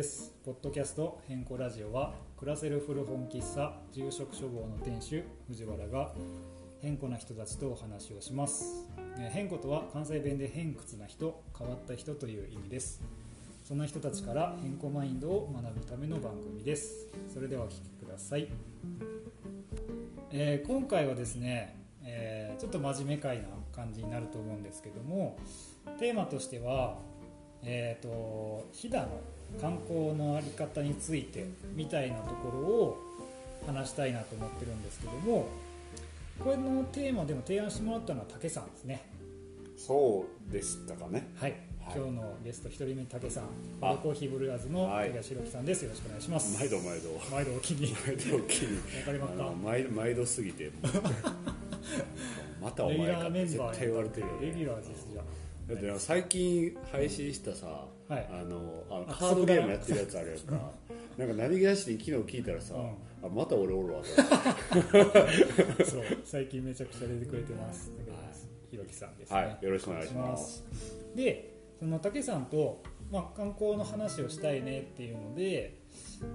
です。ポッドキャスト変更ラジオは暮らせる古本喫茶住職処方の店主藤原が変更な人たちとお話をします。え変更とは関西弁で偏屈な人変わった人という意味です。そんな人たちから変更マインドを学ぶための番組です。それではお聞きください、えー今回はですね、えーちょっと真面目会な感じになると思うんですけどもテーマとしてはえー、と飛騨の観光の在り方についてみたいなところを話したいなと思ってるんですけどもこれのテーマでも提案してもらったのは竹さんですね。そうでしたかね。はい、はい。今日のゲスト1人目竹さんコーヒーブルーアーズのはい。竹谷弘樹さんです。よろしくお願いします。毎度毎度。毎度お気に。毎度気に。わかりますか？毎毎度すぎて またお前か。絶対言われてるよね。レギュラーですじゃだって最近配信したさ、はい。あのあのあカードゲームやってるやつあるやんか。なんか何気なしに昨日聞いたらさ、うん。あまた俺おるわそう最近めちゃくちゃ出てくれてます。竹谷弘樹さんですね、はい。よろしくお願いします。でその竹さんと、まあ、観光の話をしたいねっていうので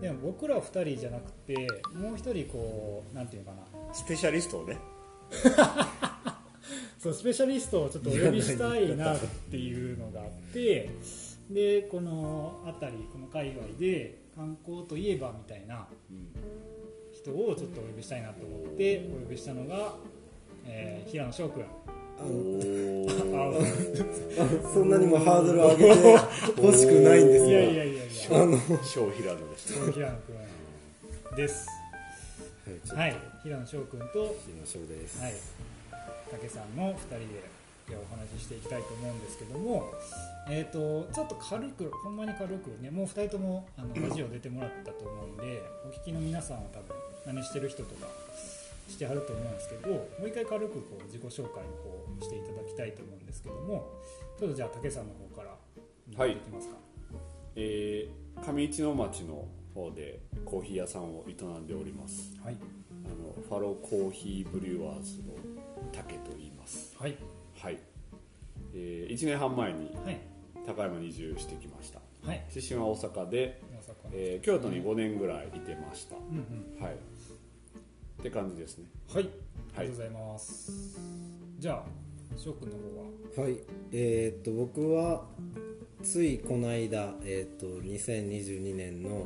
でも僕ら2人じゃなくてもう1人こうなんていうのかな。スペシャリストをね。そうスペシャリストをちょっとお呼びしたいなっていうのがあってでこの辺りこの界隈で観光といえばみたいな人をちょっとお呼びしたいなと思ってお呼びしたのが、えー平野翔君そんなにもハードル上げてほしくないんですいがやいやいやいや。あの小平野です平野君です。はい、はい平野翔君と今翔です、はい、竹さんの2人ででお話ししていきたいと思うんですけども、えー、とちょっと軽くほんまに軽くねもう2人ともあのラジオ出てもらったと思うんでお聞きの皆さんは多分何してる人とかしてはると思うんですけどもう一回軽くこう自己紹介の方していただきたいと思うんですけどもちょっとじゃあ竹さんの方からはい。いきますか、えー上市の町の方でコーヒー屋さんを営んでおります。はい。あのファローコーヒーブリュワーズの竹と言います。はいはい、え1年半前にはい。高山に移住してきました。はい。出身は大阪で、大えー京都に5年ぐらいいてました、うんうんはい。って感じですね。はい。ありがとうございます、じゃあ翔くんの方は？はい。えーっと僕はついこの間、えーっと2022年の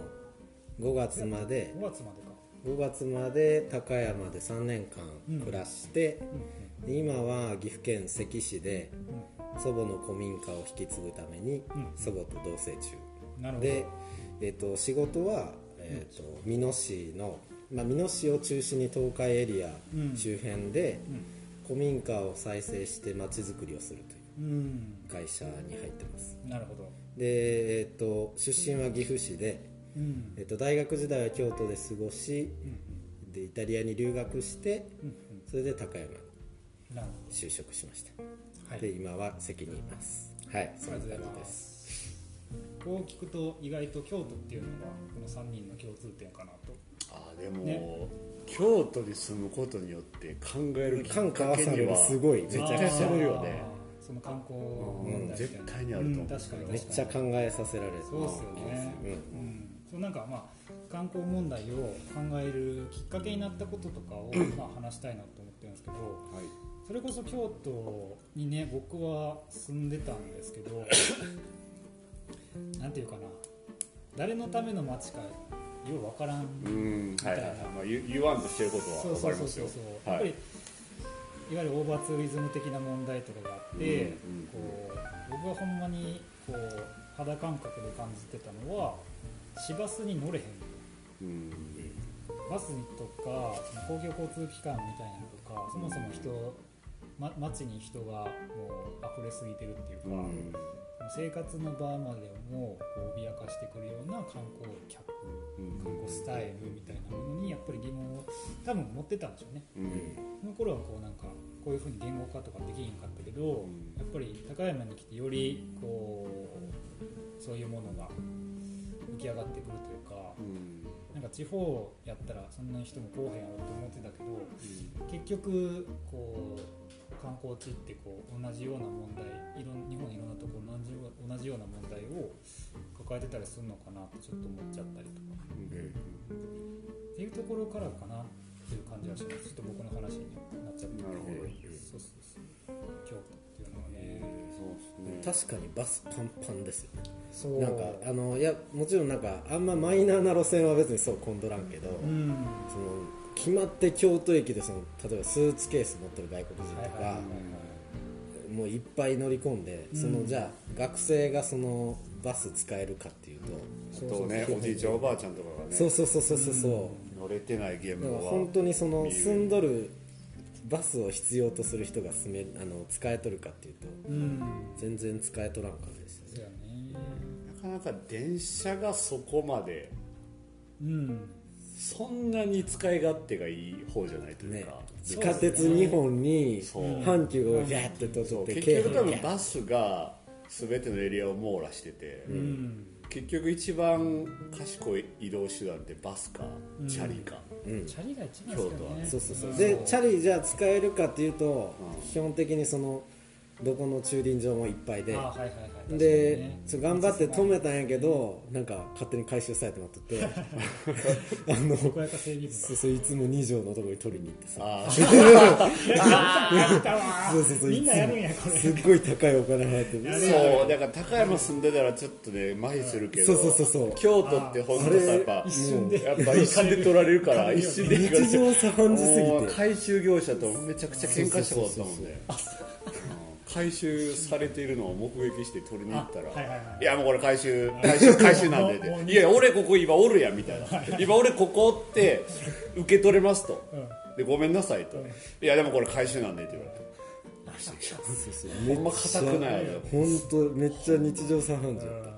5月まで5月までか。5月まで高山で3年間暮らして、で今は岐阜県関市で祖母の古民家を引き継ぐためにうん祖母と同棲中、で、えー、と仕事は、えー、と美濃市の、まあ、美濃市を中心に東海エリアうん。周辺でうん。古民家を再生してまちづくりをするといううん。会社に入ってます。なるほど。で、えー、と出身は岐阜市で、うん。えー、と大学時代は京都で過ごしうんでイタリアに留学してうん。それで高山に就職しました、はい。で今は関にいます。はいそんな感じです。すこう聞くと意外と京都っていうのがこの3人の共通点かなと。あーでも、ね。京都に住むことによって考えるきっ感か化されるけにはすごい。めちゃくちゃするよね。その観光問うん題みたいな。絶対にあると思う。うん確かに確かにめっちゃ考えさせられる。そうですよね。うん。うん。そうなんかまあ観光問題を考えるきっかけになったこととかを まあ話したいなと思ってるんですけどはいそれこそ京都にね僕は住んでたんですけどなんていうかな誰のための街かようわからんうんはいはいはい、まあ、言言わんとしてることは分かりますよ。そうそうそうそう、やっはい。ぱりいわゆるオーバーツーリズム的な問題とかがあって、うんうんこう僕はほんまにこう肌感覚で感じてたのは市バスに乗れへんうん。バスとか公共交通機関みたいなのとかそもそも人、ま、街に人がもう溢れすぎてるっていうか、うん。生活の場までもこう脅かしてくるような観光客うん。観光スタイルみたいなものにやっぱり疑問を多分持ってたんでしょうね。うん。その頃はこうなんかこういうふうに言語化とかできへんかったけど、ん。やっぱり高山に来てよりこうそういうものが浮浮き上がってくるというかうん。なんか地方やったらそんなに人も来おへんやろと思ってたけど結局こう観光地ってこう同じような問題いろん日本いろんなところ同じよう同じような問題を抱えてたりするのかなってちょっと思っちゃったりとか。っていうところからかなっていう感じはします。ちょっと僕の話になっちゃってなるほどそうそうそう。京都っていうのはね。そうですね。確かにバスパンパンですよそう。なんかあのいやもちろんなんかあんまマイナーな路線は別にそう混んどらんけど、うん。その決まって京都駅でその例えばスーツケース持ってる外国人とか、もういっぱい乗り込んで、そのじゃあ学生がそのバス使えるかっていうと、あとねおじいちゃんおばあちゃんとかがね。そうそうそうそうそう。そう、乗れてない現場は。本当にその住んどるバスを必要とする人が住めあの使えとるかっていうとうん。全然使えとらん感じですよね。なかなか電車がそこまでうんそんなに使い勝手がいい方じゃないというね。か、地下鉄2本に阪急がギャーって取そう。って結局多分ーバスが全てのエリアを網羅してて、うん。結局一番賢い移動手段ってバスかチャリか、うん。チャリが一番ですよ京都はね。そうそうそう。でチャリじゃあ使えるかっていうとうん。基本的にそのどこの駐輪場もいっぱいで。あはいはいはい。でちょ頑張って止めたんやけどなんか勝手に回収されてまっとってあ の。そうそういつも2畳のところに取りに行ってさ。そうそうそう みんなやるんやこれ。すっごい高いお金払って。そうだから高山住んでたらちょっとね麻痺するけどそうそうそうそう。京都って本当さやっぱ一瞬で。やっぱ一瞬で取られるから一瞬で日常茶飯事すぎて。回収業者とめちゃくちゃ喧嘩したことあったもんねうん回収されているのを目撃して取りに行ったら、あはいはいはい。いやもうこれ回収回収回収なんでってもうもういや俺ここ今おるやんみたいな。今俺ここって受け取れますと。うん。でごめんなさいと。いやでもこれ回収なんでって言われて。そうそうほんま硬くない本当めっちゃ日常茶飯事やった。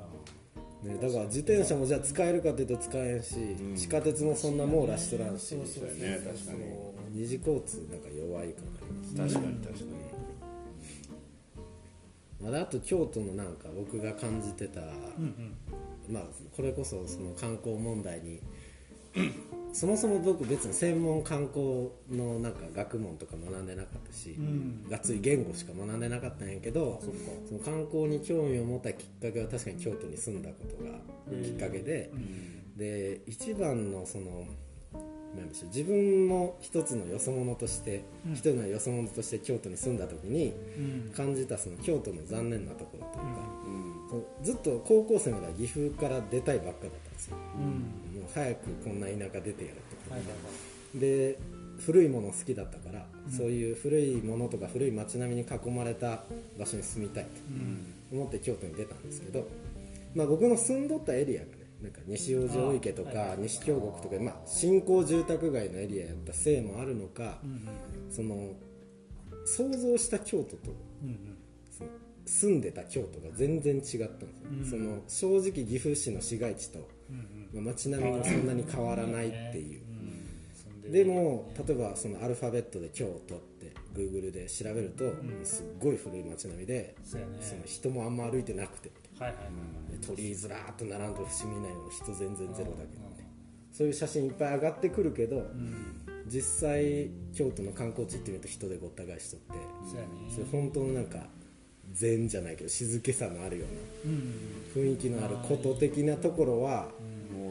ね、だから自転車もじゃあ使えるかっていうと使えんし、地下鉄もそんな網羅しとらんし。ね確かに。二次交通なんか弱いかな確かに確かまだあと京都のなんか僕が感じてた、うんうん。まあこれこそその観光問題にそもそも僕別に専門観光のなんか学問とか学んでなかったし、ん。がっつり言語しか学んでなかったんやけどその観光に興味を持ったきっかけは確かに京都に住んだことがきっかけで、で一番のそのなんでしょう。自分も一つのよそ者として、一人のよそ者として京都に住んだ時にうん。感じたその京都の残念なところというか、にうん。ずっと高校生までは岐阜から出たいばっかだったんですよ。うん。もう早くこんな田舎出てやるってはいはいはい。で古いもの好きだったから、そういう古いものとか古い街並みに囲まれた場所に住みたいと思って京都に出たんですけど、まあ、僕の住んどったエリアがねなんか西大路池とか西京極とか、まあ、新興住宅街のエリアやったせいもあるのか、その想像した京都とその住んでた京都が全然違ったんですよ、その正直岐阜市の市街地と、まあ、街並みもそんなに変わらないっていう、でも例えばそのアルファベットで京都って Google で調べると、すっごい古い街並みで、その人もあんま歩いてなくてはいはい。はいで鳥居ずらーっと並んでる伏見内の人全然ゼロだけどね。そういう写真いっぱい上がってくるけど、実際京都の観光地行ってみると人でごった返しとってそれ本当のなんか禅じゃないけど静けさのあるようなうん雰囲気のあること的なところは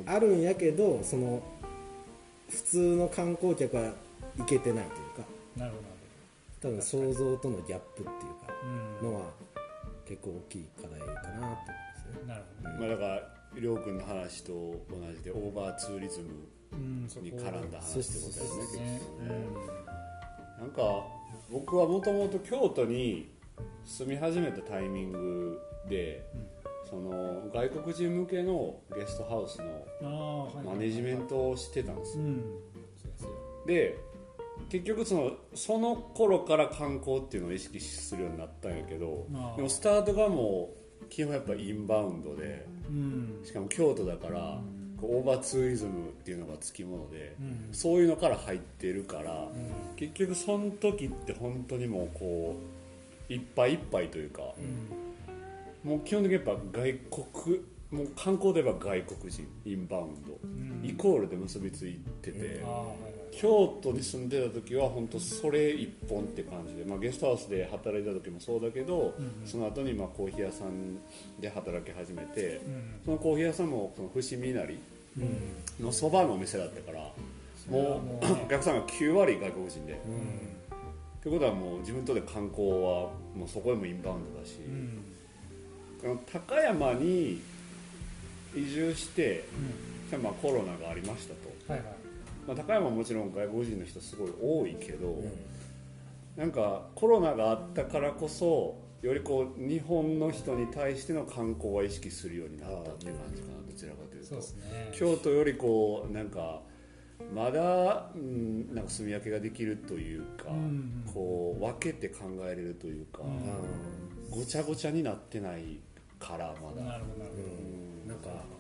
あるんやけどその普通の観光客は行けてないというか。なるほ多分想像とのギャップっていうかどうん。のは結構大きい課題かなと思いますね。なるほど。まあだからりょうくんの話と同じでオーバーツーリズムに絡んだ話ってことだよね結局ね。ねなんか僕はもともと京都に住み始めたタイミングで、その外国人向けのゲストハウスのマネジメントをしてたんですよ。うん。そうですよで結局そのその頃から観光っていうのを意識するようになったんやけどでもスタートがもう基本やっぱインバウンドでうん。しかも京都だからこうオーバーツーリズムっていうのがつきもので、うん。そういうのから入ってるから、結局その時って本当にもうこういっぱいいっぱいというか、もう基本的にやっぱ外国もう観光で言えば外国人インバウンド、うん。イコールで結びついてて、京都に住んでた時は本当それ一本って感じで、まあ、ゲストハウスで働いた時もそうだけど、うんうん。その後にまあコーヒー屋さんで働き始めて、うん。そのコーヒー屋さんもその伏見稲荷うん。のそばのお店だったからそれはもう お客さんが9割外国人で、うってことはもう自分にとって観光はもうそこでもインバウンドだし、高山に移住してうん。まあコロナがありましたと、はいはいまあ、高山はもちろん外国人の人すごい多いけど、んうん。なんかコロナがあったからこそよりこう日本の人に対しての観光は意識するようになったっていう感じかなどちらかというと。ね。京都よりこうなんかまだ、うん、なんか住み分けができるというか、うんこう分けて考えれるというか、うん。ごちゃごちゃになってないからまだ。なるほどなるうん。なんか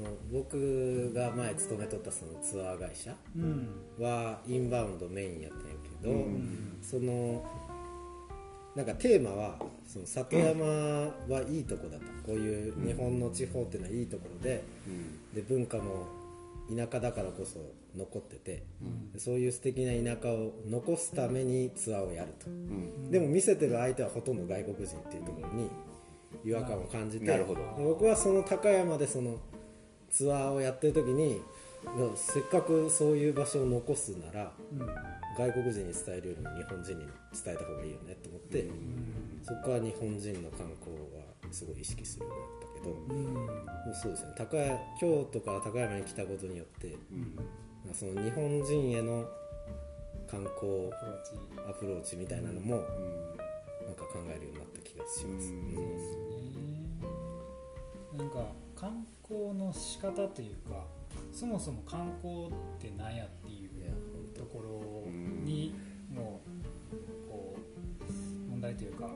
その僕が前勤めとったそのツアー会社はインバウンドメインやったんやけど、うん。そのなんかテーマはその里山はいいとこだと、こういう日本の地方っていうのはいいところでうん。で文化も田舎だからこそ残ってて、うん。でそういう素敵な田舎を残すためにツアーをやると、うん。でも見せてる相手はほとんど外国人っていうところに違和感を感じて僕はその高山でそのツアーをやってる時にせっかくそういう場所を残すならうん外国人に伝えるよりも日本人に伝えた方がいいよねと思って、そこから日本人の観光はすごい意識するようになったけど、うんもうそうですね。京都から高山に来たことによってその日本人への観光アプローチみたいなのもうん。なんか考えるようになった気がします、うん。そうですね。なんか観光の仕方というかそもそも観光って何やっていうところにもうこう問題というか考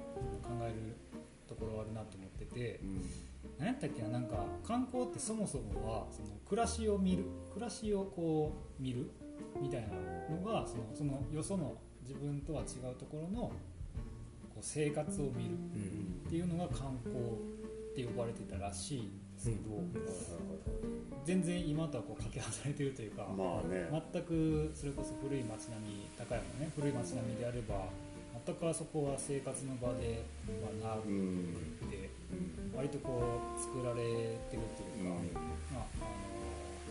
えるところあるなと思っててうん。何やったっけななんか観光ってそもそもはその暮らしを見る暮らしをこう見るみたいなのがそのそのよその自分とは違うところのこう生活を見るうんっていうのが観光って呼ばれてたらしいんですけど、全然今とはこうかけ離れてるというか、まあね。全くそれこそ古い町並み高山ね古い町並みであれば全くあそこは生活の場ではなくうんて、うん。割とこう作られてるというか、うん。まあ、あ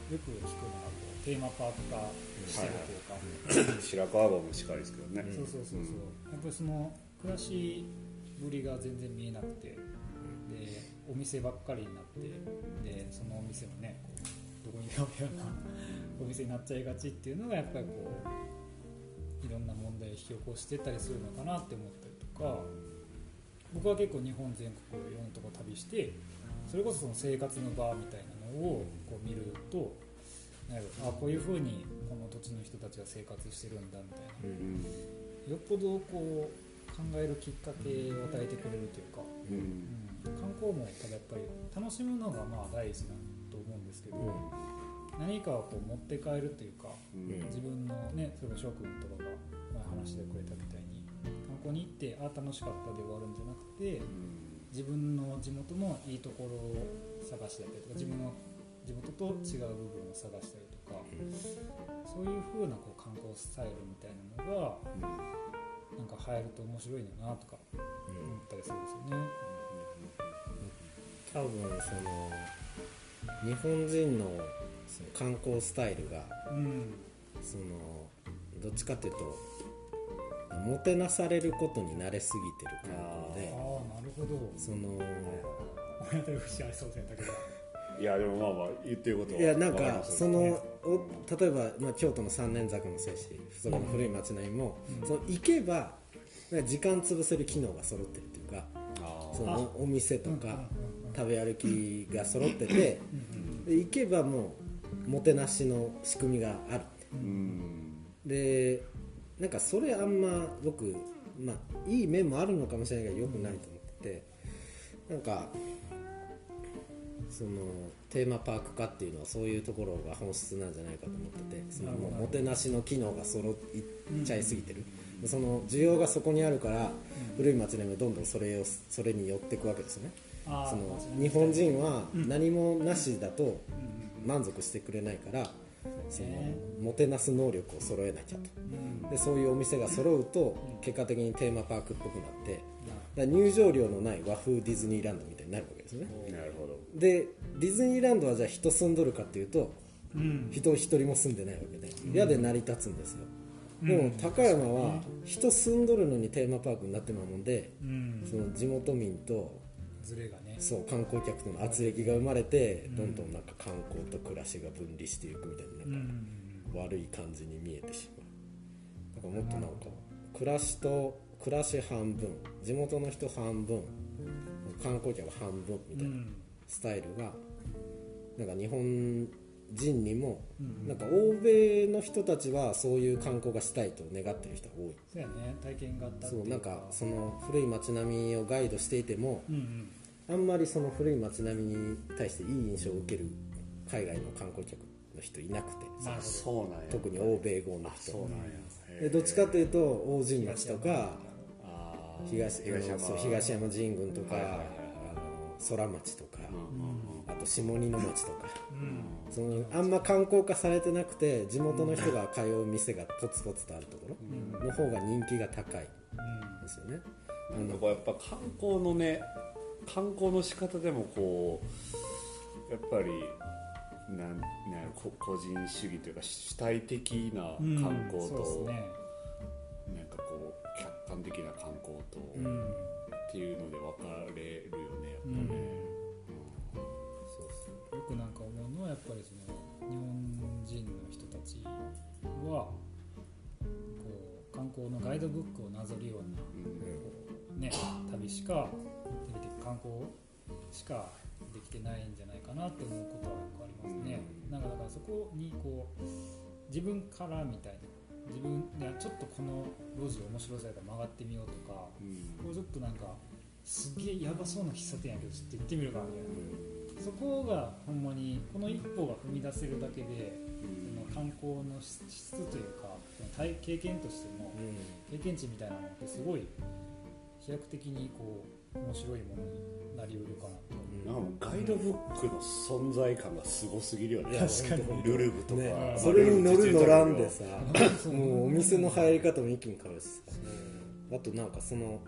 のよく聞くのがこうテーマパーク化してるというか、白川郷もしかりですけどね、うんそうそうそう。そう、やっぱりその暮らしぶりが全然見えなくて。でお店ばっかりになってでそのお店もねこうどこにでもあるようなお店になっちゃいがちっていうのがやっぱりこういろんな問題を引き起こしてたりするのかなって思ったりとか僕は結構日本全国いろんなとこ旅してそれこそその生活の場みたいなのをこう見るとあこういうふうにこの土地の人たちが生活してるんだみたいな。よっぽどこう考えるきっかけを与えてくれるというか、ううんん、観光もただやっぱり楽しむのがまあ大事だと思うんですけど、何かをこう持って帰るというかうん。自分のねそれこそ翔くんとかが前話してくれたみたいに観光に行ってあ楽しかったで終わるんじゃなくて自分の地元のいいところを探したりとか自分の地元と違う部分を探したりとかそういう風なこう観光スタイルみたいなのがなんか流行ると面白いんだなとか思ったりするんですよね。多分その日本人のその観光スタイルがうん、そのどっちかっていうともてなされることに慣れすぎてる観ああ光でなるほど。その親当たり節ありそうですねだけど。いやでもまあまあ言ってることはいやなんかそのお例えば、まあ、京都の三年坂もそうやしそこの古い町並みも、うんその行けば時間潰せる機能が揃ってるっていうかそのおお店とか食べ歩きが揃っててうん。で行けばもうもてなしの仕組みがある。うん。でなんかそれあんま僕、まあ、いい面もあるのかもしれないけどよくないと思っててなんかそのテーマパーク化っていうのはそういうところが本質なんじゃないかと思っててそのもうもてなしの機能が揃いっちゃいすぎてる、その需要がそこにあるから古い町並みはどんどんそれをそれに寄っていくわけですよねその日本人はうん。何もなしだと満足してくれないからそのね。もてなす能力を揃えなきゃと。うん。でそういうお店が揃うとうん結果的にテーマパークっぽくなってなだ入場料のない和風ディズニーランドみたいになるわけですね。なるほど。でディズニーランドはじゃあ人住んどるかっていうとうん。人一人も住んでないわけで嫌で成り立つんですよ、うん。でも高山は人住んどるのにテーマパークになってまうもんでうん。その地元民とズレがね。そう観光客との圧力が生まれてどんどんなんか観光と暮らしが分離していくみたいなうなんかん。悪い感じに見えてしまう。だからもっとなんか暮らしと暮らし半分地元の人半分観光客半分みたいなスタイルがなんか日本人にもうん。なんか欧米の人たちはそういう観光がしたいと願ってる人が多い。そうやね体験があったそうなんかその古い街並みをガイドしていてもうんうん。あんまりその古い街並みに対していい印象を受ける海外の観光客の人いなくて。そうなんや。特に欧米語の人。そうなんや。でどっちかというと大神町とか東東山。そう東山神宮とか、はいはいはいはい。あの空町とか、うんうん。あと下仁の町とか。うんそのあんま観光化されてなくて地元の人が通う店がポツポツとあるところの方が人気が高いですよね。なんかこうやっぱ観光のね観光の仕方でもこうやっぱりなんなん個人主義というか主体的なうん観光そうですと、ね。なんかこう客観的な観光と、っうん。ていうので分かれるよねやっぱね、ぱりその日本人の人たちはこう観光のガイドブックをなぞるようなうん。ね、旅しか旅的観光しかできてないんじゃないかなって思うことはよくありますね、なん。かだからそこにこう自分からみたいな自分いやちょっとこの路地面白そうやから曲がってみようとかうん。これちょっとなんかすげえやばそうな喫茶店やけどちょっと行ってみるかみたいなそこがほんまにこの一歩が踏み出せるだけでその観光の質というかその体経験としての経験値みたいなのってすごい飛躍的にこう面白いものになりうるかなと。なんかもうガイドブックの存在感がすごすぎるよね。確かに。ルルブとか、ね。まあそれに乗る乗らんでさ。もうお店の入り方も一気に変わるしさ。あとなんかその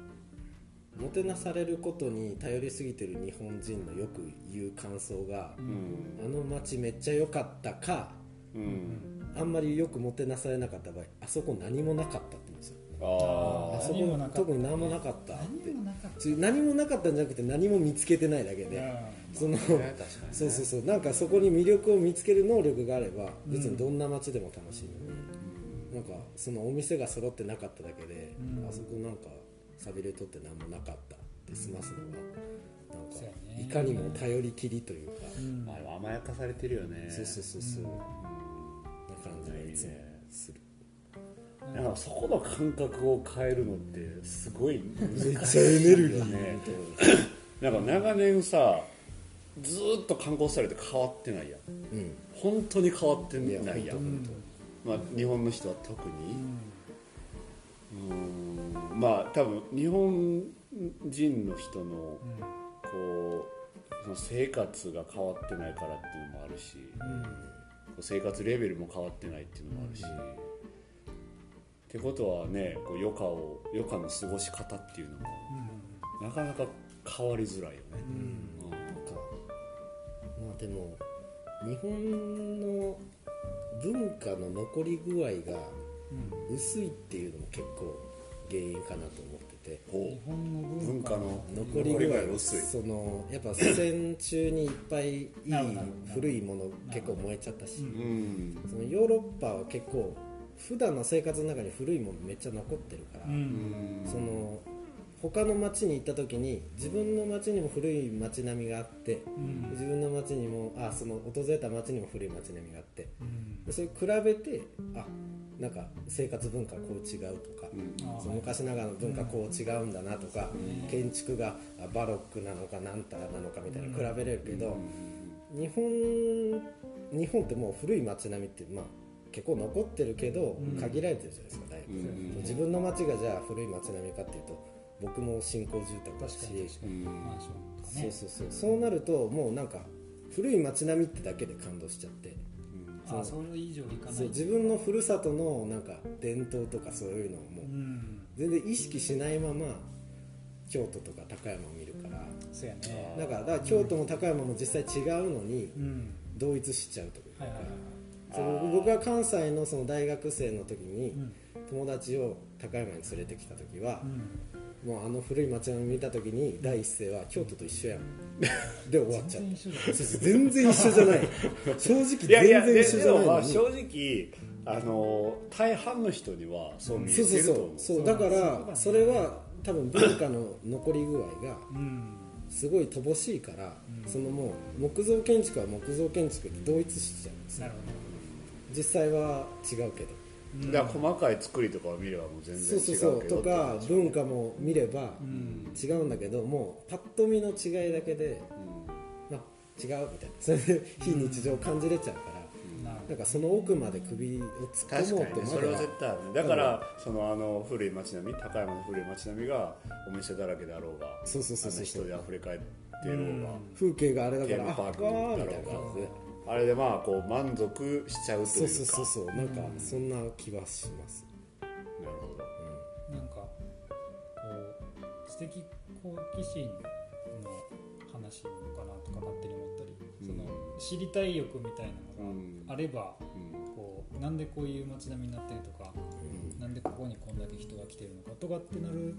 もてなされることに頼りすぎてる日本人のよく言う感想がうん。あの街めっちゃ良かったかうん。あんまりよくもてなされなかった場合あそこ何もなかったって言うんですよ。ああそこ何もなかった特に何もなかったって。何もなかった。つ何もなかったんじゃなくて何も見つけてないだけでそのそうそうそう。なんかそこに魅力を見つける能力があれば別にどんな街でも楽しいのに、なんかそのお店が揃ってなかっただけで、うん。あそこなんか寂れとって何もなかったって済ますのがなんかね。いかにも頼りきりというか、うん。あれは甘やかされてるよね。そうそうそうそう、うん。な感じがいつもする。なんかそこの感覚を変えるのってすごいめっ難しちゃエネルギー。いよねみなんか長年さずーっと観光されて変わってないやうん。本当に変わっていやないやん本まあ、日本の人は特うにん。うんまあ多分日本人の人のうん。こうその生活が変わってないからっていうのもあるしこう生活レベルも変わってないっていうのもあるし、ってことはねこう余暇を余暇の過ごし方っていうのもなかなか変わりづらいよね、うん。なんか。まあでも日本の文化の残り具合がうん。薄いっていうのも結構原因かなと思ってて。ほ日本のう。文文化化の残り具合そのやっぱ戦中にいっぱいいい古いもの結構燃えちゃったし。そのヨーロッパは結構普段の生活の中に古いものめっちゃ残ってるから、うん。その他の町に行った時に自分の町にも古い町並みがあってうん。自分の町にもあその訪れた町にも古い町並みがあって。うん。でそれ比べてあなんか生活文化こう違うとか、うん。あその昔ながらの文化こう違うんだなとか、うん。建築があバロックなのかなんたらなのかみたいなうん。比べれるけど、うん。日本日本ってもう古い町並みってまあ結構残ってるけどうん。限られてるじゃないですかだいぶ、うん。自分の町がじゃあ古い町並みかっていうと僕も新興住宅だ確しかに確かに。うん。マンションとかね。そうそうそう。そうなるともうなんか古い街並みってだけで感動しちゃってあそれ以上いかない。そう自分のふるさとのなんか伝統とかそういうのをもううん。全然意識しないまま京都とか高山を見るからそうやね。だからだから京都も高山も実際違うのにうん。同一しちゃうというか。はいはいはい。その僕が関西のその大学生の時にうん。友達を高山に連れてきた時はうんもうあの古い街並み見た時に第一声は京都と一緒やん。で終わっちゃった。全然一緒じゃない。そうそう全然一緒じゃない。正直全然一緒じゃないのに。あ正直あの大半の人にはそう見えそうそうそてると思ううそうだからそれは多分文化の残り具合がうん。すごい乏しいから、そのもう木造建築は木造建築で同一しちゃうんですよなるほ実際は違うけどどだから細かい作りとかを見ればもう全然そう違うけどそうそうとか文化も見ればうん違うんだけどもうパッと見の違いだけで、まあ、違うみたいな。それで非日常を感じれちゃうから、なんかその奥まで首を突っ確込もうとねそれは絶対あるね。だからそのあの古い街並み高山の古い街並みがお店だらけであろうがそうそうそうそう。人で溢れ返ってろうが風景があれだからあテーマパークわーみたいだろうがな感じであれでまあこう満足しちゃうというか。そうそうそうそう。なんかそんな気はします、なるほど。どなんかこう知的好奇心の話なのかなとか勝手に思ったり、その知りたい欲みたいなのがあれば、うん。こうなんでこういう街並みになってるとか、なんでここにこんだけ人が来てるのかとかってなる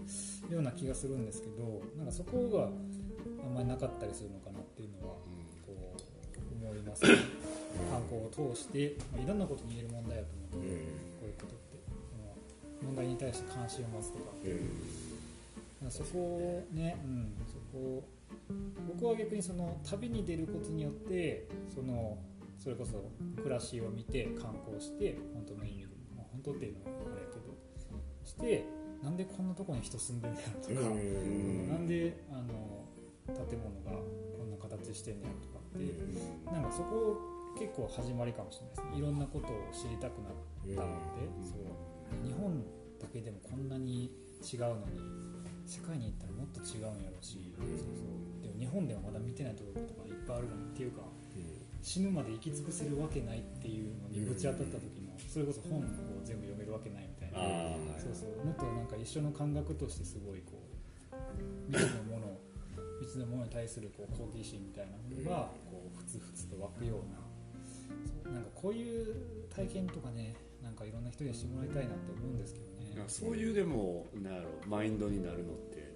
ような気がするんですけどなんかそこがあんまりなかったりするのかなっていうのはこう思います。ね観光を通して、まあ、いろんなことに言える問題だと思うので、こういうことって。問題に対して関心を持つとか。なん。かそこをね、うん、そこを僕は逆にその旅に出ることによってそのそれこそ暮らしを見て観光して本当の意味で、まあ、本当っていうのはあれやけどしてなんでこんなとこに人住んでんねやろとか、ん。なんであの建物がこんな形してんねやろとかって、なんかそこ結構始まりかもしれないですね。いろんなことを知りたくなったので、そう。日本だけでもこんなに違うのに世界に行ったらもっと違うんやろうし、そうそう。でも日本ではまだ見てないところとかいっぱいあるのにっていうか死ぬまで生き尽くせるわけないっていうのにぶち当たった時もそれこそ本を全部読めるわけないみたいな、そうそう。もっとなんか一緒の感覚としてすごいこう未知のもの未知のものに対するこう好奇心みたいなものがと湧くようななんかこういう体験とかねなんかいろんな人にしてもらいたいなって思うんですけどね。そういうでもなんやろマインドになるのって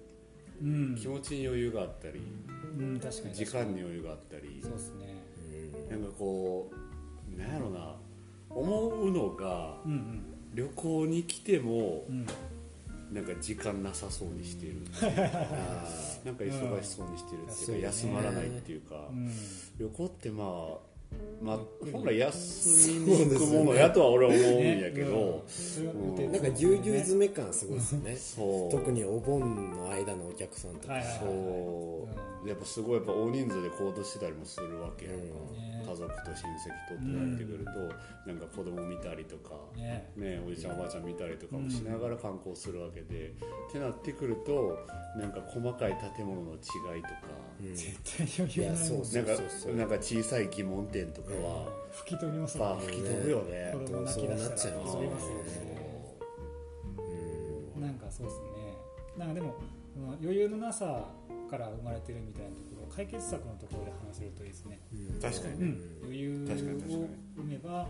うん、気持ちに余裕があったりうん、確かに。時間に余裕があったり。そうですね。なんかこうなんやろな思うのがうんうん。旅行に来てもうんなんか時間なさそうにしてる。なんか忙しそうにしてるっていうかうん。休まらないっていうか。うん。旅行ってまあまあ本来休みに行くものやとは俺は思うんやけど。それは予定なんかぎゅうぎゅう詰め感すごいですよね。そう。特にお盆の間のお客さんとか、そうやっぱすごいやっぱ大人数で行動してたりもするわけやんか、ね。家族と親戚とってなってくると、なんか子供見たりとか、ね。ね、おじちゃんおばあちゃん見たりとかもしながら観光するわけで、ってなってくるとなんか細かい建物の違いとか、絶対余裕ないもんなんかなんか小さい疑問点とかは、吹き飛びますまあもんね。吹き飛ぶよね。子供泣き出したら。飛びますよねなんかそうですね。なんかでも余裕のなさから生まれてるみたいなところ解決策のところで話せるといいですね、確かにね、うん、余裕を確かに確かに生めば観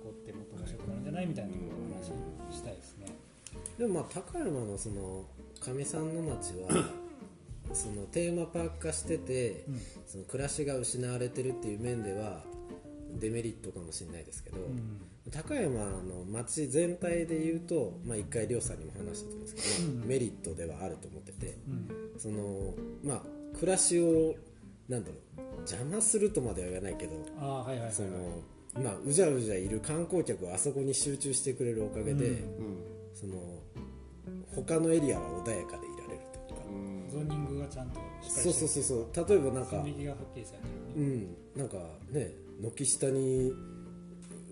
光ってもっと面白くなるんじゃないみたいなところを話したいですね、でもまあ高山のそのかみさんの町は そのテーマパーク化してて、うん。その暮らしが失われてるっていう面ではデメリットかもしれないですけど、うん。高山の町全体で言うと、まあ、一回亮さんにも話したと思うんですけど、うん。メリットではあると思っててうん。そのまあ暮らしをなんだろう邪魔するとまでは言わないけどああはいはいはいはい。そのまあうじゃうじゃいる観光客があそこに集中してくれるおかげで、うん。うんその他のエリアは穏やかでいられるというか、うん。ゾーニングがちゃんとそうそうそうそう。例えばなんか線引きがはっきりされてうん。なんかね軒下に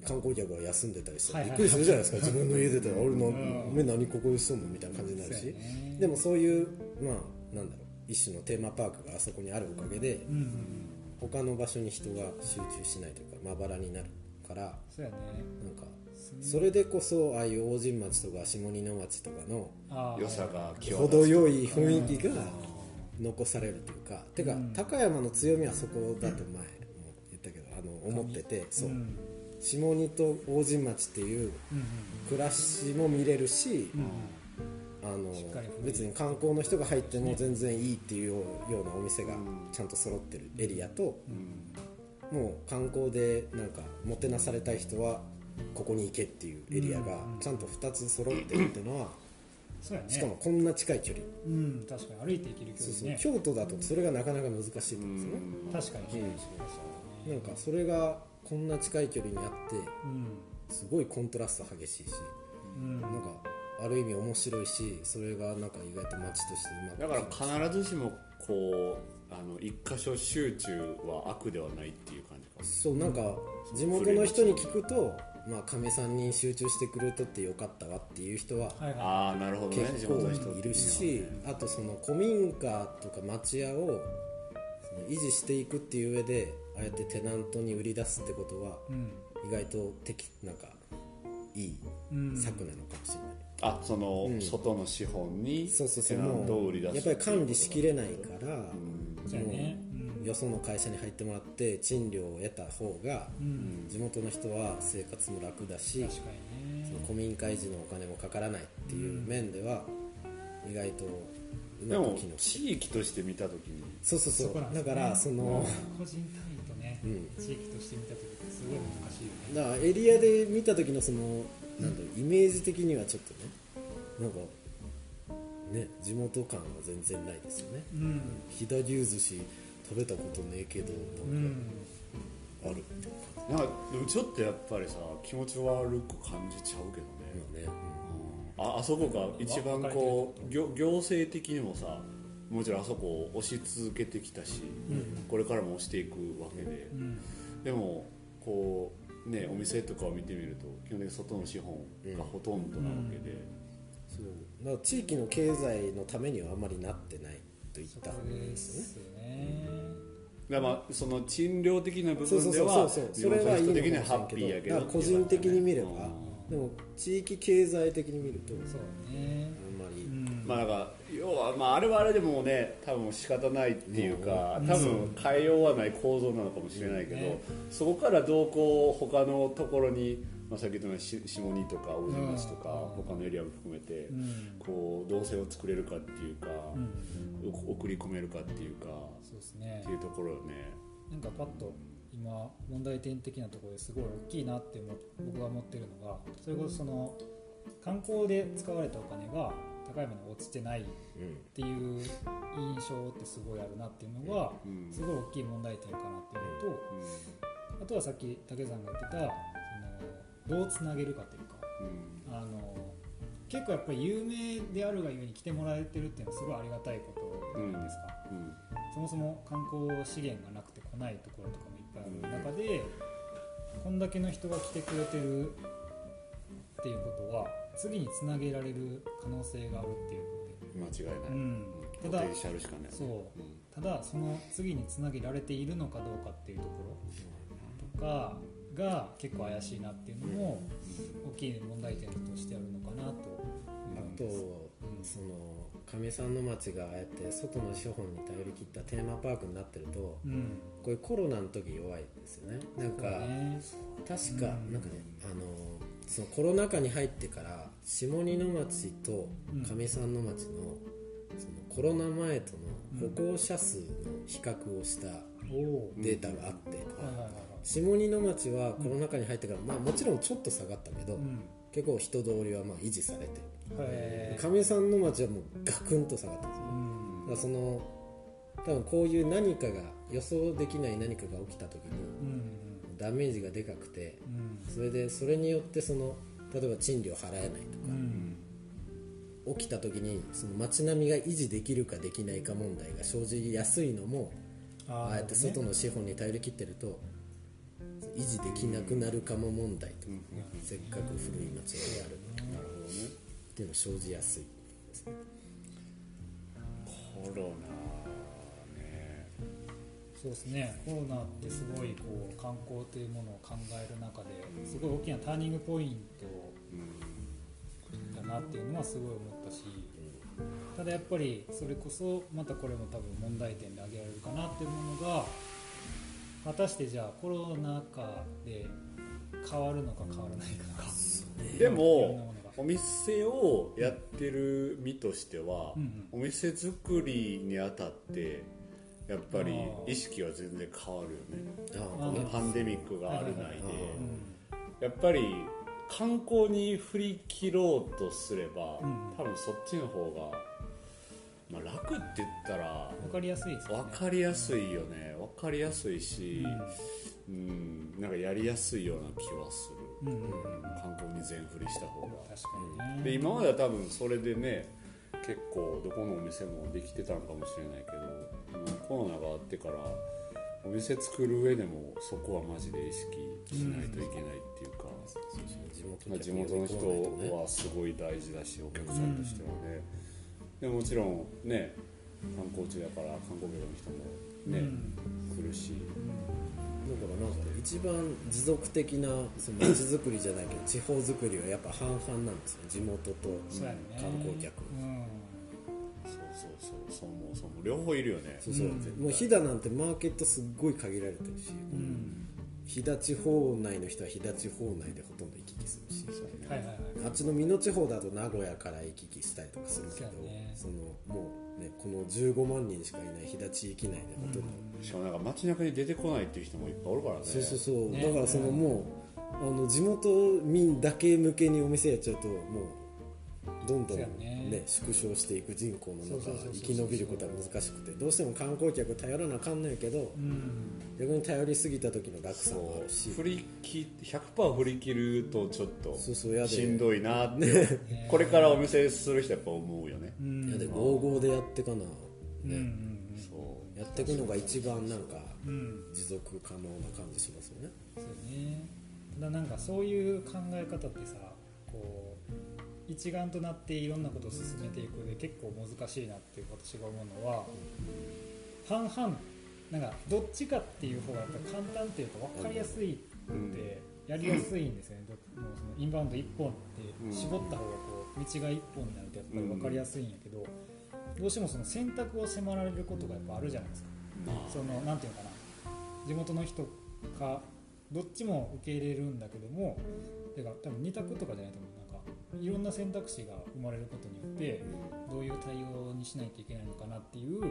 観光客が休んでたりしたらはいはい。びっくりするじゃないですか、自分の家出たら「俺なうん。お前何ここでしとんの?」みたいな感じになるし。やね。でもそういうまあなんだろう一種のテーマパークがあそこにあるおかげでうんうん他の場所に人が集中しないというかまばらになるからそうやね。なんかそれでこそああいう大神町とか下仁町とかの良さが程よい雰囲気が残されるというかてかうん。高山の強みはそこだと前も言ったけどあの思っててそう。うん。下仁と大神町っていううん。暮らしも見れるしうんうんあの別に観光の人が入っても全然いいっていうようなお店がちゃんと揃ってるエリアともう観光でなんかもてなされたい人はここに行けっていうエリアがちゃんと2つ揃ってるっていうのは しかもこんな近い距離。うん確かに歩いて行ける距そうそう離ね京都だとそれがなかなか難しいんですよね。確かに。うなんかそれがこんな近い距離にあってうん。すごいコントラスト激しいしうん。なんかある意味面白いしそれがなんか意外と街としてうまくだから必ずしもこうあの一箇所集中は悪ではないっていう感じか。そうなんか地元の人に聞くとまあかみさんに集中してくれとってよかったわっていう人ははいはい。ああなるほどね。結構いるしあとその古民家とか町屋をその維持していくっていう上でああやってテナントに売り出すってことはうん。意外と適なんかいいうん。策なのかもしれない、あその、うん。外の資本にそうそうそう。テナントをも売り出すうやっぱり管理しきれないから、そうやね。よその会社に入ってもらって賃料を得た方が地元の人は生活も楽だし確かにね。その古民家維持のお金もかからないっていう面では意外とうでもまく機能して地域として見た時に。そうそうそう。だからその個人単位とねうん。地域として見た時ってすごい難しいよね。だからエリアで見た時のそのなんだろうイメージ的にはちょっとねなんかね地元感は全然ないですよね。うん。飛騨牛寿司食べたことねえけどうなんん。かある。ななんかでもちょっとやっぱりさ気持ち悪く感じちゃうけどね、まあね。ああそこが一番こう行行政的にもさもちろんあそこを押し続けてきたし、これからも押していくわけで、うん。でもこうねお店とかを見てみると基本的に外の資本がほとんどなわけで、そう。だから地域の経済のためにはあまりなってないと言った方がいいでですよね。だまあその賃料的な部そうそうそう。分ではそうそうそれは人的にはハッピーやけど個人的に見れば。うん。でも地域経済的に見るとそうね。あんまり。うん。まあなんか要は、まあ、あれはあれでもね多分仕方ないっていうかうん。多分変えようはない構造なのかもしれないけど、ねそこからどうこう他のところに、まあ、さっき言ったようなし下仁とか大島町とかうん。他のエリアも含めてうん。こう動線を作れるかっていうか、送り込めるかっていうかそうですね。っていうところよね。なんかパッと今問題点的なところですごい大きいなって僕が思ってるのがそれこそその観光で使われたお金が高いものに落ちてないっていう印象ってすごいあるなっていうのがうん。すごい大きい問題点かなっていうのとあとはさっき武さんが言ってたそのどうつなげるかというかうん。あの結構やっぱり有名であるがゆえに来てもらえてるっていうのはすごいありがたいことじゃないですか、うん。そもそも観光資源がなくて来ないところとかもいっぱいある中で、こんだけの人が来てくれてるっていうことは次につなげられる可能性があるっていう間違いない、うん、ポただテンシャルしかないそう。うん。ただその次につなげられているのかどうかっていうところ。とかが結構怪しいなっていうのも大きい問題点としてあるのかなとあとそのかみさんの町がああやって外の資本に頼り切ったテーマパークになってるとうん。こういうコロナの時弱いですよね。なんかね。確かうん。なんかねあのそのコロナ禍に入ってから下仁の町と上三の町のそのコロナ前との歩行者数の比較をしたデータがあって下仁の町はコロナ禍に入ってから、まあ、もちろんちょっと下がったけど、うん。結構人通りはまあ維持されてへー。上三の町はもうガクンと下がったんですよだからその多分こういう何かが予想できない何かが起きた時にうんダメージがでかくてうん。それでそれによってその例えば賃料払えないとうか、ん。起きた時にその街並みが維持できるかできないか問題が生じやすいのもああやって外の資本に頼り切ってると維持できなくなるかも問題とか、うん。せっかく古い町並みがある。なるほどね。っていうの生じやすいコロナ。ねそうですね。コロナってすごいこう観光というものを考える中ですごい大きなターニングポイントうんだなっていうのはすごい思ったしただやっぱりそれこそまたこれも多分問題点で挙げられるかなっていうものが果たしてじゃあコロナ禍で変わるのか変わらないのかでいろんなもお店をやってる身としては、うんうん。お店作りにあたってやっぱり意識は全然変わるよね。このパンデミックがある内で、はいはいはいやっぱり観光に振り切ろうとすれば、うん。多分そっちの方が、まあ、楽って言ったら分かりやすいですよね。分かりやすいよね。分かりやすいし、うん。なんかやりやすいような気はする、うん。観光に全振りした方が。確かにね。で今までは多分それでね結構どこのお店もできてたのかもしれないけどコロナがあってからお店作る上でもそこはマジで意識しないといけないっていうか、地元まあ、地元の人はすごい大事だしお客さんとしてはね、でもちろんね観光地だから観光客の人もね、来るし、だからなんか一番持続的なその街づくりじゃないけど 地方づくりはやっぱ半々なんですよ。地元と観光客。うん。そうそうそうそもそも両方いるよねそうそう、うんもう飛騨なんてマーケットすっごい限られてるし、うん飛騨地方内の人は飛騨地方内でほとんど行き来するしあっちの美濃地方だと名古屋から行き来したりとかするけどそうやねそのもうねこの15万人しかいない飛騨地域内でほとんど、しかもなんか街中に出てこないっていう人もいっぱいおるからねそうそうそう、ねだからそのもうあの地元民だけ向けにお店やっちゃうともうどんどんね。ね縮小していく人口の中生き延びることは難しくて。どうしても観光客頼らなあかんのやけどうん。逆に頼りすぎた時の落差もあるし。振り切100%振り切るとちょっとしんどいなって、これからお店する人やっぱ思うよね、うん。やで55でやってかな、うんうねん。そう。やっていくのが一番なんか持続可能な感じしますよね。そうね。ただなんかそういう考え方ってさこう一丸となっていろんなことを進めていくで結構難しいなっていう私が思うのは半々なんかどっちかっていう方がやっぱ簡単っていうか分かりやすいってやりやすいんですよね、どもうそのインバウンド1本って絞った方がこう道が1本になるとやっぱり分かりやすいんやけど、どうしてもその選択を迫られることがやっぱあるじゃないですか。そのなていうのかな。地元の人かどっちも受け入れるんだけどもてか多分二択とかじゃないと思う。いろんな選択肢が生まれることによってどういう対応にしないといけないのかなっていうこ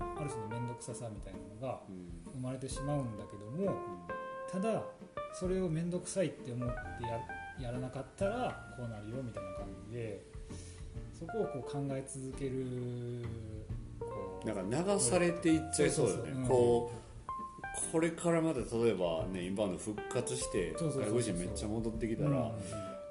うある種の面倒くささみたいなのがうん。生まれてしまうんだけどもただそれを面倒くさいって思ってややらなかったらこうなるよみたいな感じでそこをこう考え続けるこうなんか流されていっちゃいそうだよね。こうこれからまた例えばねインバウンド復活して外国人めっちゃ戻ってきたら、うん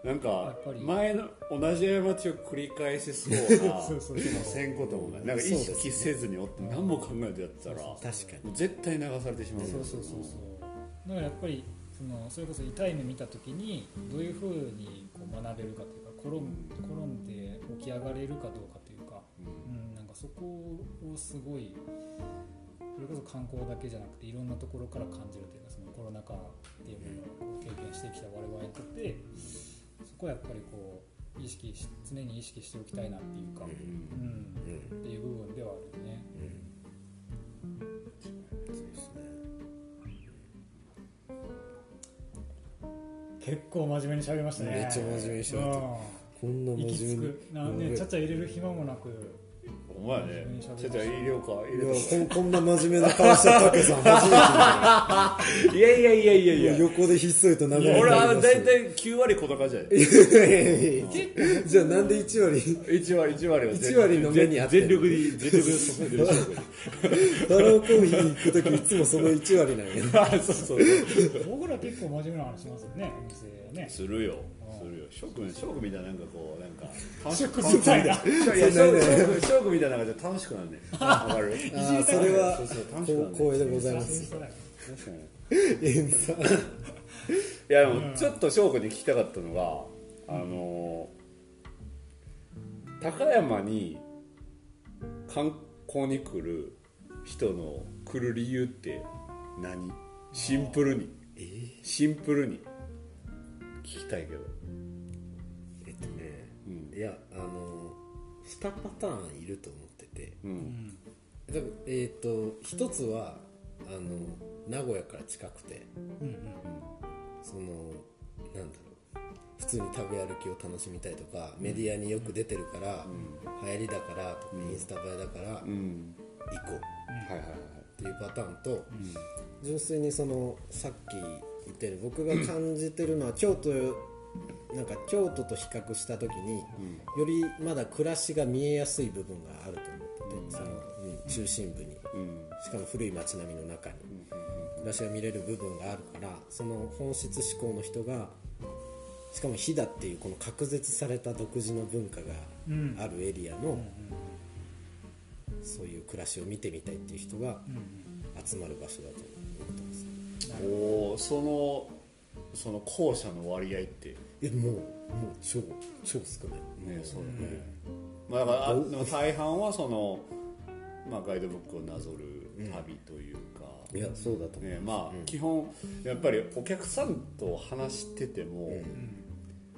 なんか前の同じ過ちを繰り返しそうな気もせんこともないなんか意識せずにおって何も考えてやってたら確かに。もう絶対流されてしまう。そうそうそうそう。だからやっぱりそのそれこそ痛い目見た時にどういうふうにこう学べるかというか転ん転んで起き上がれるかどうかというか、うん、なんかそこをすごいそれこそ観光だけじゃなくていろんなところから感じるというかそのコロナ禍っていうものを経験してきた我々にとってそこはやっぱりこう意識し常に意識しておきたいなっていうか、うんうんっていう部分ではあるよね。そうですね。結構真面目に喋りましたね。めっちゃ真面目に喋ったうん。こんな真面目にく。なねちゃちゃ入れる暇もなくお前ねちょっと入れようか。入れようこんな真面目な顔したタケさん初めてかいやいやいやいやいや。横でひっそりと長い俺は大体9割こんな感じやでい。やいやいや。じゃあなんで1割？1割1割は全一割の目にあって全力に全力で注いでるしタローコーヒー行く時いつもその1割なんやあそうそう僕ら結構真面目な話しますよねお店ねするよするよ。翔くん翔くんみたいななんかこうなんか楽し食みたいな。翔くんみたいななんか楽しくなるねわかる？あーそれは光栄でございます。確かに。いやでもちょっと翔子に聞きたかったのが、あの高山に観光に来る人の来る理由って何？シンプルに。シンプルに聞きたいけど。えっとね、うん。いやあの2パターンいると思ってて。うん。多分えっ、と一つはあの名古屋から近くて。うんうん。そのなんだろう。普通に食べ歩きを楽しみたいとかメディアによく出てるから、流行りだからとかインスタ映えだからうん。行こう。はいはいはい。っていうパターンと、純粋にそのさっき言ったように僕が感じてるのは京都なんか京都と比較した時に、よりまだ暮らしが見えやすい部分があると思ってて、そのうん中心部に。うん。しかも古い街並みの中に暮らしが見れる部分があるからその本質思考の人がしかも飛騨っていうこの隔絶された独自の文化があるエリアの、そういう暮らしを見てみたいっていう人が集まる場所だと思おおそのその後者の割合って。えもうもう超超少ないね。そうだね、まあ、だからあでも大半はその、まあ、ガイドブックをなぞる旅というか、いやそうだと思う、ねまあ基本やっぱりお客さんと話してても、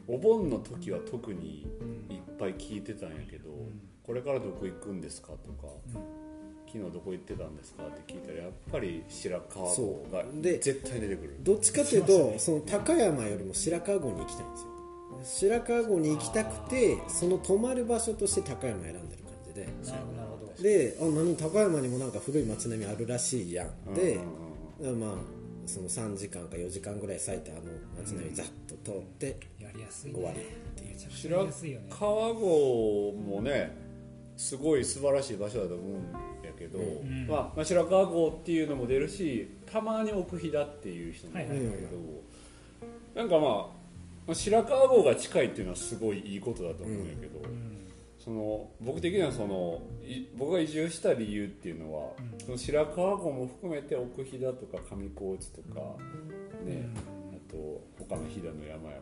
お盆の時は特にいっぱい聞いてたんやけど、これからどこ行くんですかとか、昨日どこ行ってたんですか？って聞いたらやっぱり白川郷が絶対出てくる。どっちかというとその高山よりも白川郷に行きたいんですよ。白川郷に行きたくてその泊まる場所として高山選んでる感じで。なるほど。であ何高山にもなんか古い街並みあるらしいやん。でうんまあその3時間か4時間ぐらい咲いたあの街並みざっと通ってやりやすいね。終わりっていう。白川郷もねすごい素晴らしい場所だと思うんやけど、ん。まあまあ、白川郷っていうのも出るしたまに奥飛騨っていう人もいるんだけど、なんかまあ白川郷が近いっていうのはすごいいいことだと思うんやけど、その僕的にはそのい僕が移住した理由っていうのは、その白川郷も含めて奥飛騨とか上高地とか、ねあと他の飛騨の山々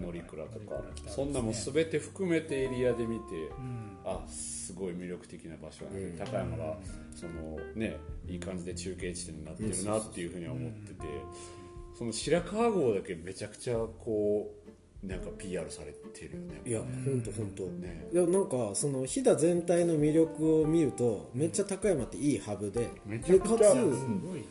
乗鞍とかそんなもん全て含めてエリアで見て、うん。あすごい魅力的な場所やね、高山がそのねいい感じで中継地点になってるなっていうふうには思ってて、その白川郷だけめちゃくちゃこうなんか PR されてるよねいや本当本当ね。いやなんかその飛騨全体の魅力を見るとめっちゃ高山っていいハブでめちゃくちゃでか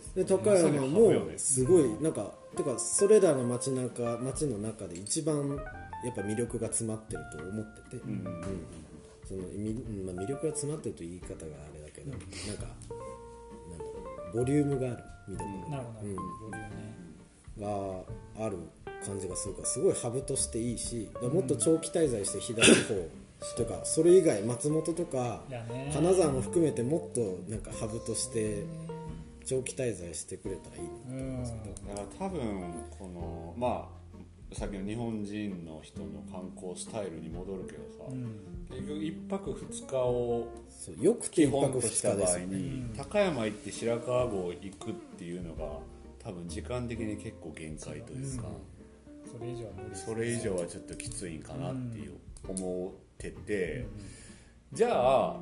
つで高山もね。すごいなんかてかそれらの街中街の中で一番やっぱ魅力が詰まってると思ってて、うんそのみうん。まあ、魅力が詰まってると言い方があれだけど、なんかなんだろうボリュームがある見どころ。なるほど、ボリュームね。がある感じがするからすごいハブとしていいしもっと長期滞在して左の方とかそれ以外松本とか金沢も含めてもっとなんかハブとして長期滞在してくれたらいいなうんだから多分このまあさっきの日本人の人の観光スタイルに戻るけどさ、結局1泊2日をよくて基1泊本とした2日で場合に高山行って白川郷行くっていうのが多分時間的に結構限界というか、それ以上は無理ですそれ以上はちょっときついんかなっていう思ってて、じゃあ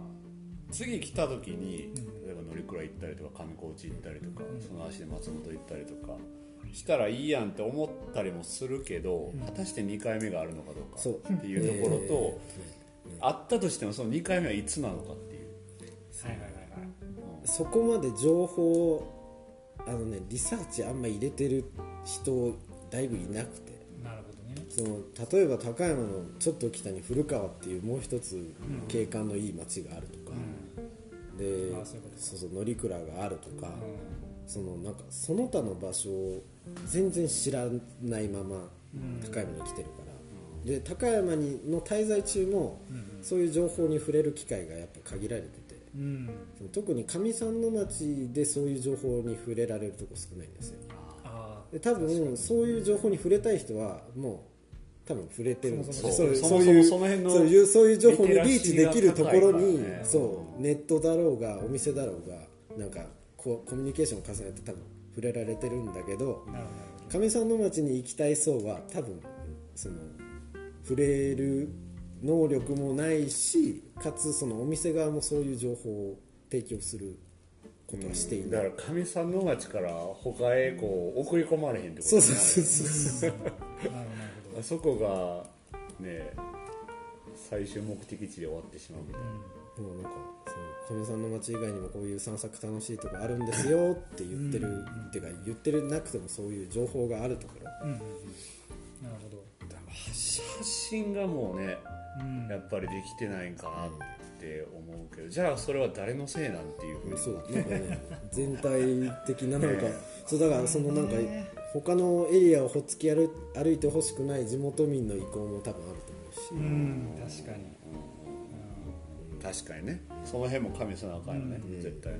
次来た時に例えば乗鞍行ったりとか上高地行ったりとか、その足で松本行ったりとかしたらいいやんって思ったりもするけど、果たして2回目があるのかどうかそう。っていうところと、あったとしてもその2回目はいつなのかっていう。はいはいはいはい。そこまで情報をあのねリサーチあんま入れてる人だいぶいなくて。なるほどね。その例えば高山のちょっと北に古川っていうもう一つ景観のいい町があるとか、ういうことか。そうそう乗鞍があるとか、そのなんかその他の場所を全然知らないまま高山に来てるから、で高山にの滞在中も、そういう情報に触れる機会がやっぱ限られててうん。特に上山の町でそういう情報に触れられるとこ少ないんですよ。あで多分そういう情報に触れたい人はもう多分触れてるんですよそもそもそういうそういうそういう情報にリーチできるところに、ね。そうネットだろうがお店だろうがなんかこうコミュニケーションを重ねて多分触れられてるんだけどなる上山の町に行きたい層は多分その触れる能力もないしかつそのお店側もそういう情報を提供することはしていない、だから上三の町から他へこう送り込まれへんってことそうそうそうそう。ほ どなるほどなるあそこがね最終目的地で終わってしまうみたいな、でもなんかその上さんの町以外にもこういう散策楽しいとこあるんですよって言ってる、っていうか言ってるなくてもそういう情報があるところ。うんうん。なるほど発信がもうねうん。やっぱりできてないんかなって思うけどじゃあそれは誰のせいなんていうふうにそうなんかね。全体的ななんかねそうだからそのなんか他のエリアをほっつき歩歩いてほしくない地元民の意向も多分あると思うし、うん確かに。確かにね。その辺も加味さなあかん。よね、うん。絶対ね、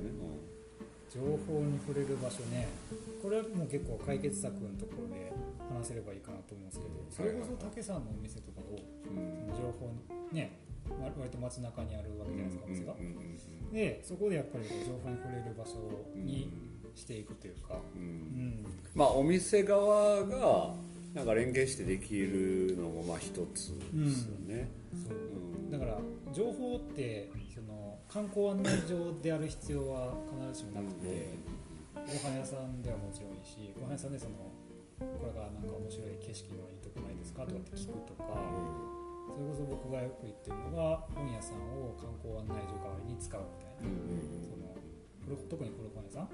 情報に触れる場所ね。これはもう結構解決策のところで話せればいいかなと思うんですけどそれこそ竹さんのお店とかをうん。情報ねわ割と街中にあるわけじゃないですかお店が。でそこでやっぱり情報に触れる場所にしていくというか。まあお店側がなんか連携してできるのもまあ一つですよね、だから情報ってその観光案内所である必要は必ずしもなくてご飯屋さんではもちろんいいしご飯屋さんでそのこれがなんか面白い景色のいいとこないですかとかって聞くとかそれこそ僕がよく言ってるのが本屋さんを観光案内所代わりに使うみたいな。その古特に古本屋さん。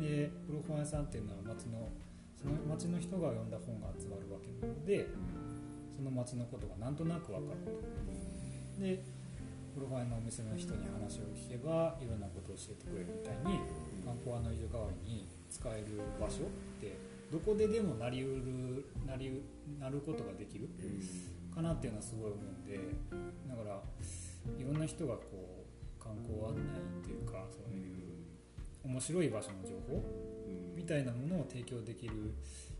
で古本屋さんっていうのは町のその町の人が読んだ本が集まるわけなのでその町のことがなんとなく分かると。で古本屋のお店の人に話を聞けばいろんなことを教えてくれるみたいに観光案内所代わりに使える場所ってどこででもなりうるなりうなることができるかなっていうのはすごい思うんでだからいろんな人がこう観光案内っていうかそういう面白い場所の情報みたいなものを提供できる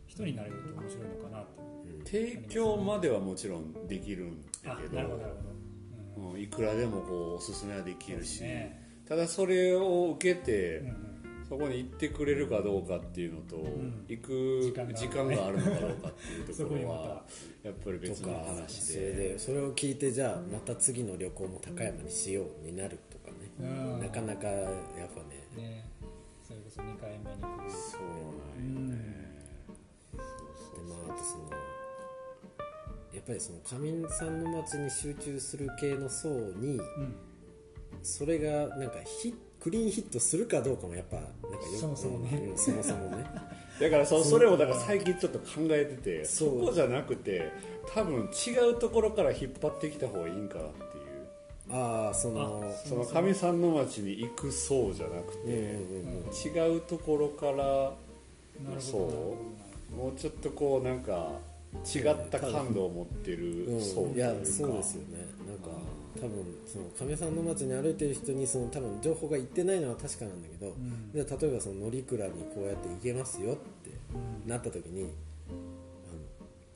人になれると面白いのかなって。いう提供まではもちろんできるんだあけどなるほど。なるほど、うん。うん。いくらでもこうおすすめはできるし、ね。ただそれを受けて、うんうんそこに行ってくれるかどうかっていうのと、ん。行く時間があるのかどうかっていうとそころはやっぱり別の話それででそれを聞いてじゃあまた次の旅行も高山にしようになるとかね、うん。なかなかやっぱね。ね。それこそ2回目に。来るそうなんよね、でまああとそのやっぱりその上さんの町に集中する系の層にうん。それがなんかヒクリーンヒットするかどうかもやっぱなんかよそもそもね。うんそもそもね。だからそそれをだから最近ちょっと考えててそそうこじゃなくて多分違うところから引っ張ってきた方がいいんかなっていう。ああそのあその上三の町に行くそうじゃなくうんうんて、うん。違うところからなるほどそうもうちょっとこうなんか違った感度を持ってるうん。層というか、いやそうですよね。なんか多分その亀さんの町に歩いてる人にその多分情報がいってないのは確かなんだけど、ん。で例えばその乗鞍にこうやって行けますよってうんなった時にあの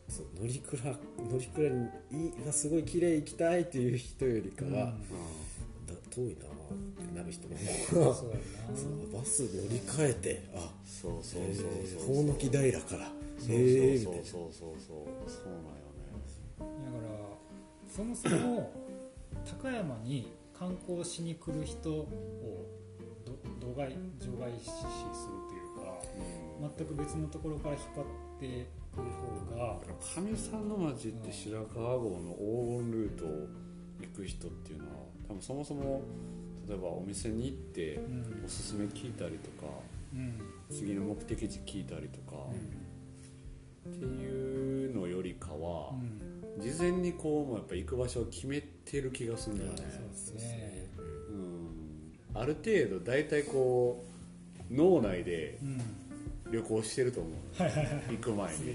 そう乗鞍乗鞍にいすごい綺麗行きたいっていう人よりかは、うん。だ遠いなってなる人もそうやな。そうバス乗り換えてあそうそうえそうーそう。ほおのき平からそうえーみたいな。そうそうそうそう。そうそうなんよねだからそもそも高山に観光しに来る人をど度外除外視するというか全く別のところから引っ張ってくる方が上三の町って白川郷の黄金ルートを行く人っていうのは多分そもそも例えばお店に行ってうん。おすすめ聞いたりとかうん。次の目的地聞いたりとか、っていうのよりかはう、ん事前にこうやっぱ行く場所を決めてる気がするんだよね、そうですね。うん、ある程度大体こう脳内でうん。旅行してると思う。はいはいはい。行く前に。ね。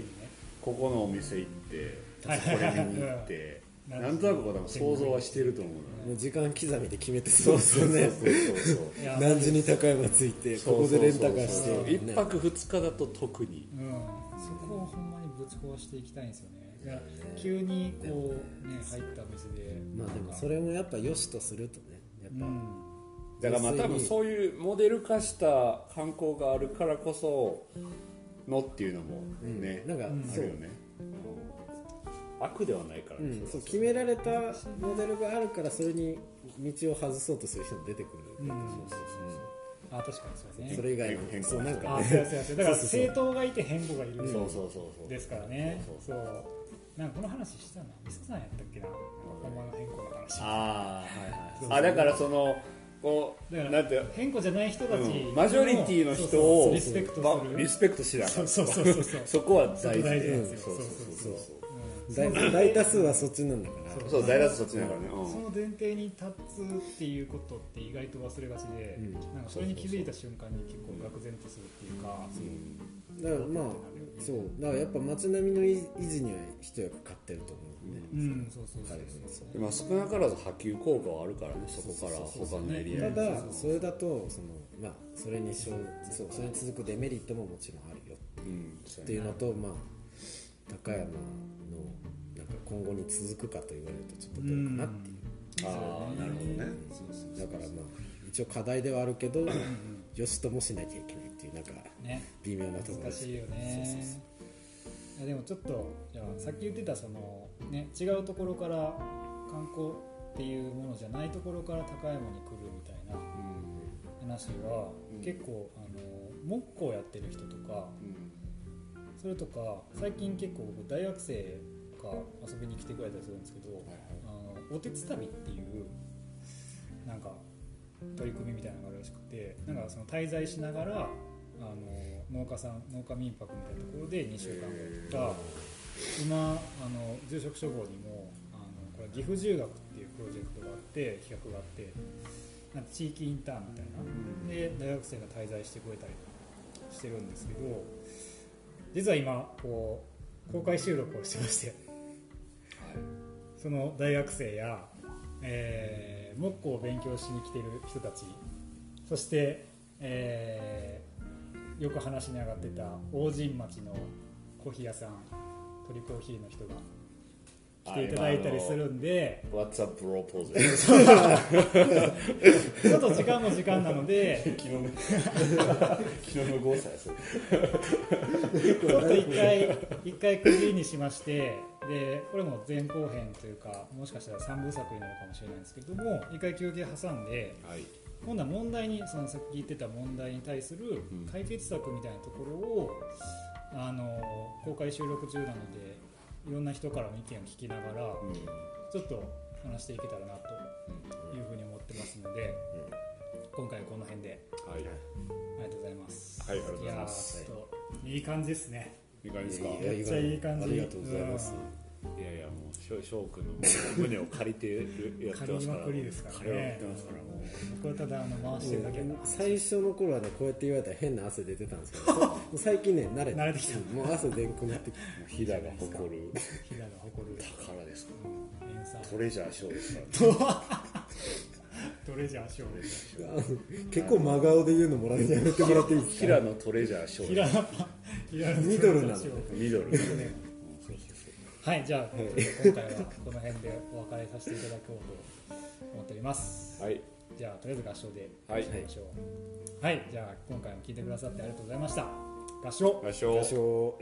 ここのお店行ってこはいれ見に行って。うんなんとなく想像はしてると思うのもう時間刻みで決めてそうですよね。そうそうそういや 何時に高山着いてここでレンタカーして。そうそうそうね一泊二日だと特に。うん、そこをほんまにぶち壊していきたいんですよねだから急にこうね入ったお店でまあでもそれもやっぱ良しとするとねやっぱ、うん。だからまあ多分そういうモデル化した観光があるからこそのっていうのもね、なんかあるよね、う。ん悪ではないからね、うん、そう決められたモデルがあるからそれに道を外そうとする人も出てくる、うんそうあ確かにそうですねそれ以外の変更そうなんかあねそうやそうやそうやだからそうそうそう。政党がいて変更がいるそうそうそうそう。ですからね。そう。そうなんかこの話したなみそさんやったっけな？ほんまの変更の話。ああはいはい。あだからそのこうだからなんて変更じゃない人たちうん。マジョリティの人をリスペクトまする。リスペクトしながらそうそうそうそうそう。そこは大事大事なんですよう。んそうそうそう。そう大大多数はそっちなんだから。そうそう大多数そっちだからね、その前提に立つっていうことって意外と忘れがちで、うん。なんかそれに気づいた瞬間に結構愕然とするっていうか、だからまあそうだからやっぱ街並みの維持には一役買ってると思うんで、うん、そうそうそうそう。でまあ、少なからず波及効果はあるからねそこから他のエリアに。ただそれだとそのまあそれにそうそれに続くデメリットももちろんあるよっていうのとまあ高山のなんか今後に続くかと言われるとちょっとどうかなっていう、ああなるほどね。だからまあ一応課題ではあるけどよしともしなきゃいけないっていうなんかね。微妙なところです。難しいよね。そうそうそう。いやでもちょっとじゃあさっき言ってたその、ね、違うところから観光っていうものじゃないところから高山に来るみたいな話は、結構あの木工やってる人とかそれとか最近結構僕大学生が遊びに来てくれたりするんですけど、あのおてつ旅っていうなんか取り組みみたいなのがあるらしくてなんかその滞在しながらあの農家さん農家民泊みたいなところで2週間とか今あの住職処方にもあのこれ岐阜住学っていうプロジェクトがあって企画があってなんか地域インターンみたいな、で大学生が滞在してくれたりしてるんですけど実は今こう公開収録をしてまして。その大学生や、えー木工を勉強しに来てる人たち。そして、えーよく話に上がってた大神町のコーヒー屋さん鳥コーヒーの人が来ていただいたりするんで What's up proposal ちょっと時間も時間なので昨日の昨日の5歳それちょっと一回一回区切りにしましてでこれも前後編というかもしかしたら3部作になるかもしれないんですけども一回休憩挟んではい今度は問題にそのさっき言ってた問題に対するうん。解決策みたいなところを、あの公開収録中なのでいろんな人からの意見を聞きながらうん。ちょっと話していけたらなというふうに思ってますので、今回はこの辺で。はい。ありがとうございます。はいありがとうございます。いい感じですね。いい感じですか？めっちゃいい感じ。ありがとうございますいやいやもう翔翔くんの胸を借りてるやってますから。借りまくりですからね借りまくってますからもう。うん僕はただあの回してるだけ最初の頃はねこうやって言われたら変な汗出てたんですけど 最近ね慣れ慣れてきた。うんもう汗出んくなってきて飛騨が誇る。飛騨が誇る。宝ですか連鎖トレジャーショーですから。トレジャーシ結構真顔で言うのもらうのやめてもらっていいですか？平野トレジャーショー平野平野ミドルなのミドル。ねはいじゃあ、今回はこの辺でお別れさせていただこうと思っております。はい。じゃあとりあえず合唱ではい。いきましょう。はい、じゃあ今回も聞いてくださってありがとうございました。合唱。合唱。多少